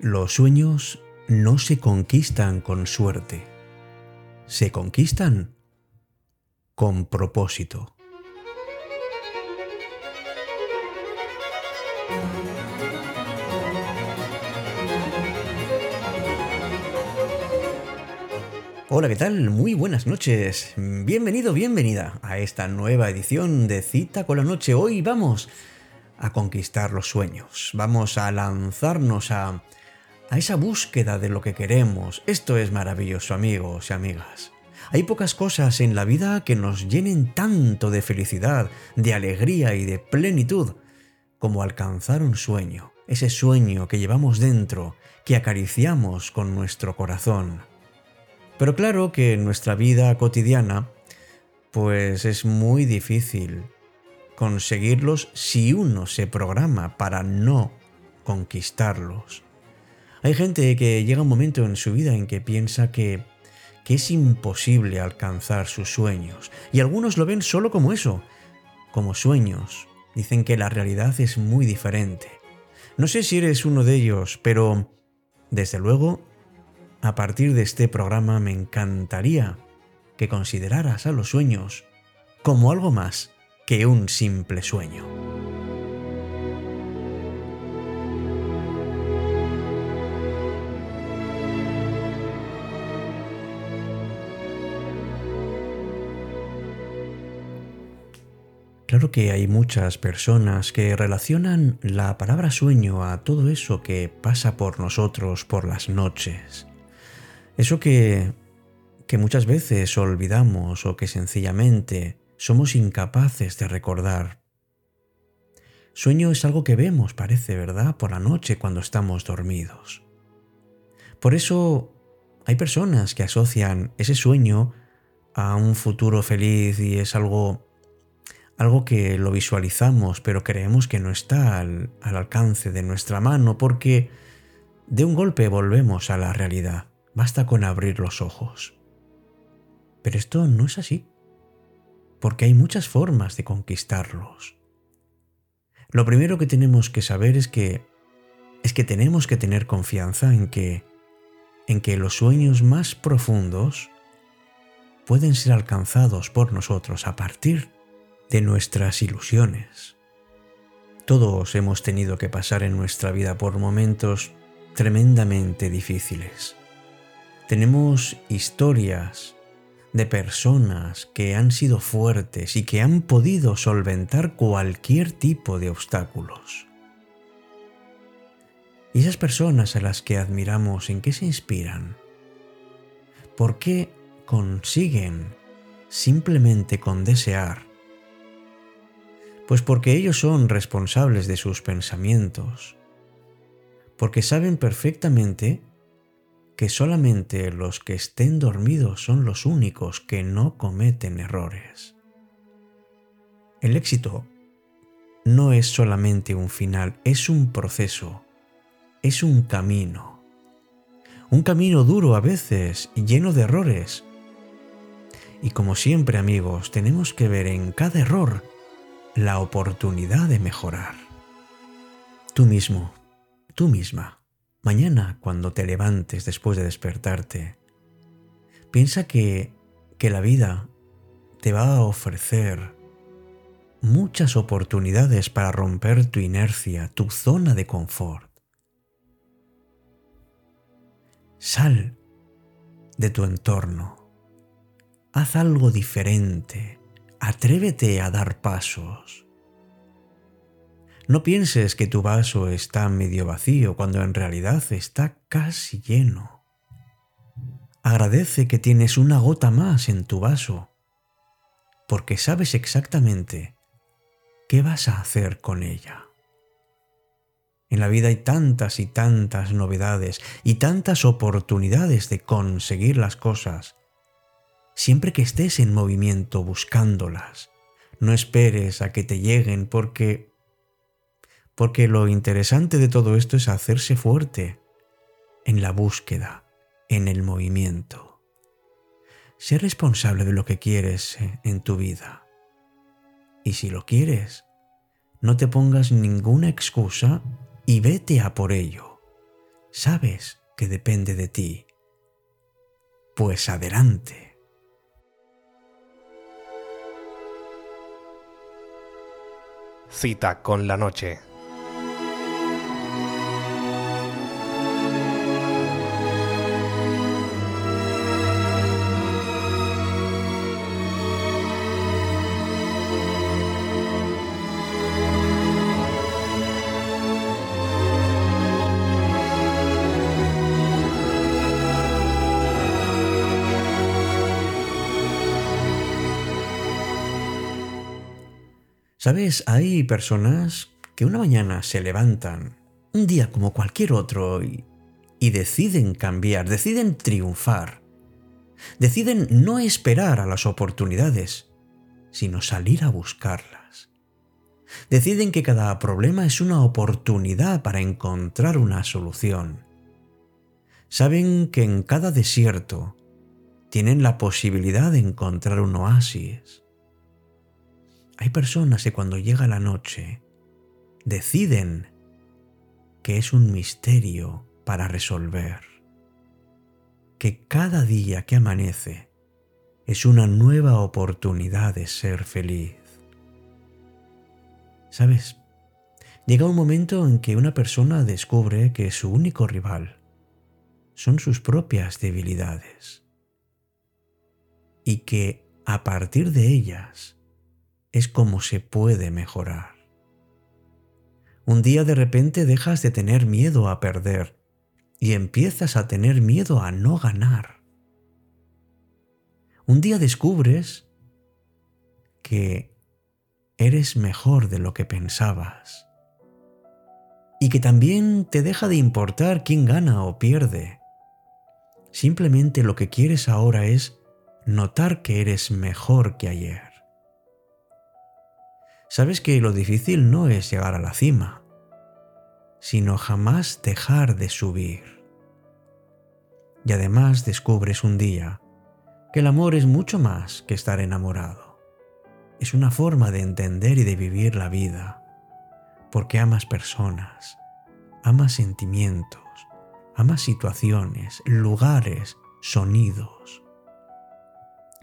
Los sueños no se conquistan con suerte, se conquistan con propósito. Hola, ¿qué tal? Muy buenas noches. Bienvenido, bienvenida a esta nueva edición de Cita con la Noche. Hoy vamos a conquistar los sueños. Vamos a lanzarnos a a esa búsqueda de lo que queremos. Esto es maravilloso, amigos y amigas. Hay pocas cosas en la vida que nos llenen tanto de felicidad, de alegría y de plenitud como alcanzar un sueño, ese sueño que llevamos dentro, que acariciamos con nuestro corazón. Pero claro que en nuestra vida cotidiana, pues es muy difícil conseguirlos si uno se programa para no conquistarlos. Hay gente que llega un momento en su vida en que piensa que, que es imposible alcanzar sus sueños, y algunos lo ven solo como eso, como sueños. Dicen que la realidad es muy diferente. No sé si eres uno de ellos, pero desde luego, a partir de este programa me encantaría que consideraras a los sueños como algo más que un simple sueño. Claro que hay muchas personas que relacionan la palabra sueño a todo eso que pasa por nosotros por las noches. Eso que, que muchas veces olvidamos o que sencillamente somos incapaces de recordar. Sueño es algo que vemos, parece, ¿verdad?, por la noche cuando estamos dormidos. Por eso hay personas que asocian ese sueño a un futuro feliz y es algo algo que lo visualizamos pero creemos que no está al, alcance de nuestra mano porque de un golpe volvemos a la realidad. Basta con abrir los ojos. Pero esto no es así, porque hay muchas formas de conquistarlos. Lo primero que tenemos que saber es que es que tenemos que tener confianza en que en que los sueños más profundos pueden ser alcanzados por nosotros a partir de nuestras ilusiones. Todos hemos tenido que pasar en nuestra vida por momentos tremendamente difíciles. Tenemos historias de personas que han sido fuertes y que han podido solventar cualquier tipo de obstáculos. ¿Y esas personas a las que admiramos en qué se inspiran? ¿Por qué consiguen simplemente con desear pues porque ellos son responsables de sus pensamientos, porque saben perfectamente que solamente los que estén dormidos son los únicos que no cometen errores. El éxito no es solamente un final, es un proceso, es un camino. Un camino duro a veces lleno de errores. Y como siempre amigos, tenemos que ver en cada error la oportunidad de mejorar. Tú mismo, tú misma, mañana cuando te levantes después de despertarte, piensa que, que la vida te va a ofrecer muchas oportunidades para romper tu inercia, tu zona de confort. Sal de tu entorno. Haz algo diferente Atrévete a dar pasos. No pienses que tu vaso está medio vacío cuando en realidad está casi lleno. Agradece que tienes una gota más en tu vaso, porque sabes exactamente qué vas a hacer con ella. En la vida hay tantas y tantas novedades y tantas oportunidades de conseguir las cosas siempre que estés en movimiento buscándolas. No esperes a que te lleguen porque porque lo interesante de todo esto es hacerse fuerte en la búsqueda, en el movimiento. Sé responsable de lo que quieres eh, en tu vida. Y si lo quieres, no te pongas ninguna excusa y vete a por ello. sabes que depende de ti. Pues adelante. Cita con la noche. Sabes, hay personas que una mañana se levantan, un día como cualquier otro, y, deciden cambiar, deciden triunfar, deciden no esperar a las oportunidades, sino salir a buscarlas. Deciden que cada problema es una oportunidad para encontrar una solución. Saben que en cada desierto tienen la posibilidad de encontrar un oasis. Hay personas que cuando llega la noche deciden que es un misterio para resolver, que cada día que amanece es una nueva oportunidad de ser feliz. ¿Sabes? Llega un momento en que una persona descubre que su único rival son sus propias debilidades y que a partir de ellas es como se puede mejorar. Un día de repente dejas de tener miedo a perder y empiezas a tener miedo a no ganar. Un día descubres que eres mejor de lo que pensabas y que también te deja de importar quién gana o pierde. Simplemente lo que quieres ahora es notar que eres mejor que ayer sabes que lo difícil no es llegar a la cima, sino jamás dejar de subir. Y además descubres un día que el amor es mucho más que estar enamorado. Es una forma de entender y de vivir la vida, porque amas personas, amas sentimientos, amas situaciones, lugares, sonidos.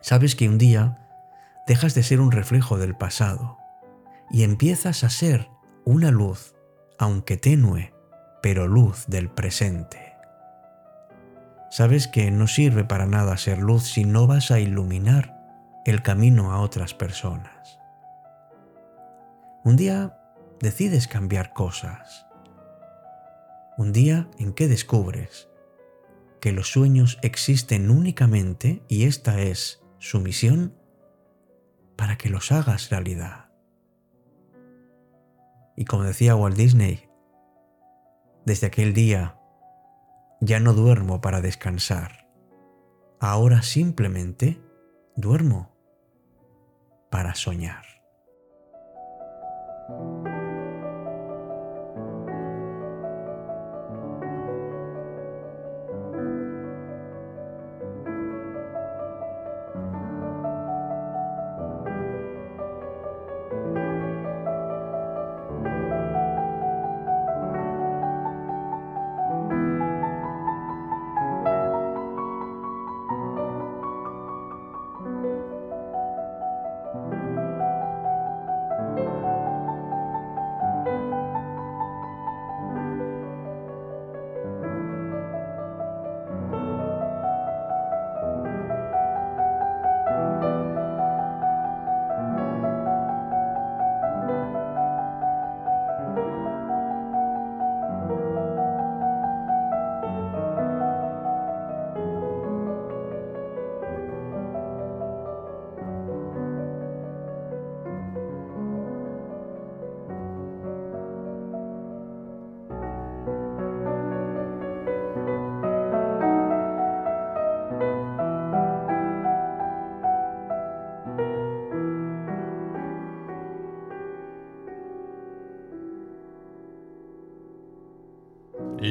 Sabes que un día dejas de ser un reflejo del pasado y empiezas a ser una luz, aunque tenue, pero luz del presente. Sabes que no sirve para nada ser luz si no vas a iluminar el camino a otras personas. Un día decides cambiar cosas. Un día en que descubres que los sueños existen únicamente y esta es su misión para que los hagas realidad. Y como decía Walt Disney, desde aquel día ya no duermo para descansar. Ahora simplemente duermo para soñar.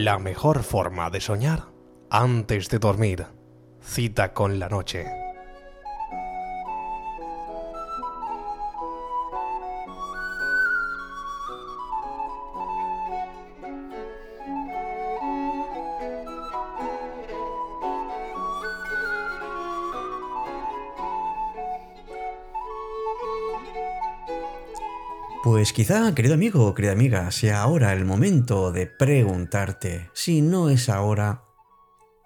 La mejor forma de soñar antes de dormir. Cita con la noche. Pues quizá, querido amigo querida amiga, sea ahora el momento de preguntarte, si no es ahora,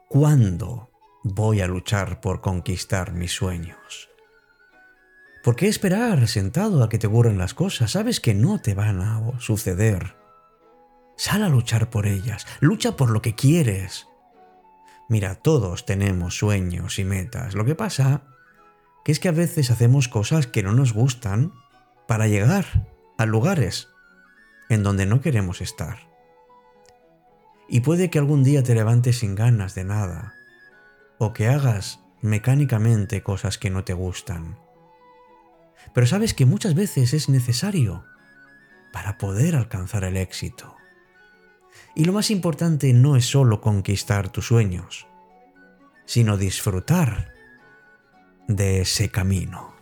¿cuándo voy a luchar por conquistar mis sueños? ¿Por qué esperar sentado a que te ocurran las cosas? Sabes que no te van a suceder. Sal a luchar por ellas, lucha por lo que quieres. Mira, todos tenemos sueños y metas. Lo que pasa que es que a veces hacemos cosas que no nos gustan para llegar a lugares en donde no queremos estar. Y puede que algún día te levantes sin ganas de nada, o que hagas mecánicamente cosas que no te gustan. Pero sabes que muchas veces es necesario para poder alcanzar el éxito. Y lo más importante no es solo conquistar tus sueños, sino disfrutar de ese camino.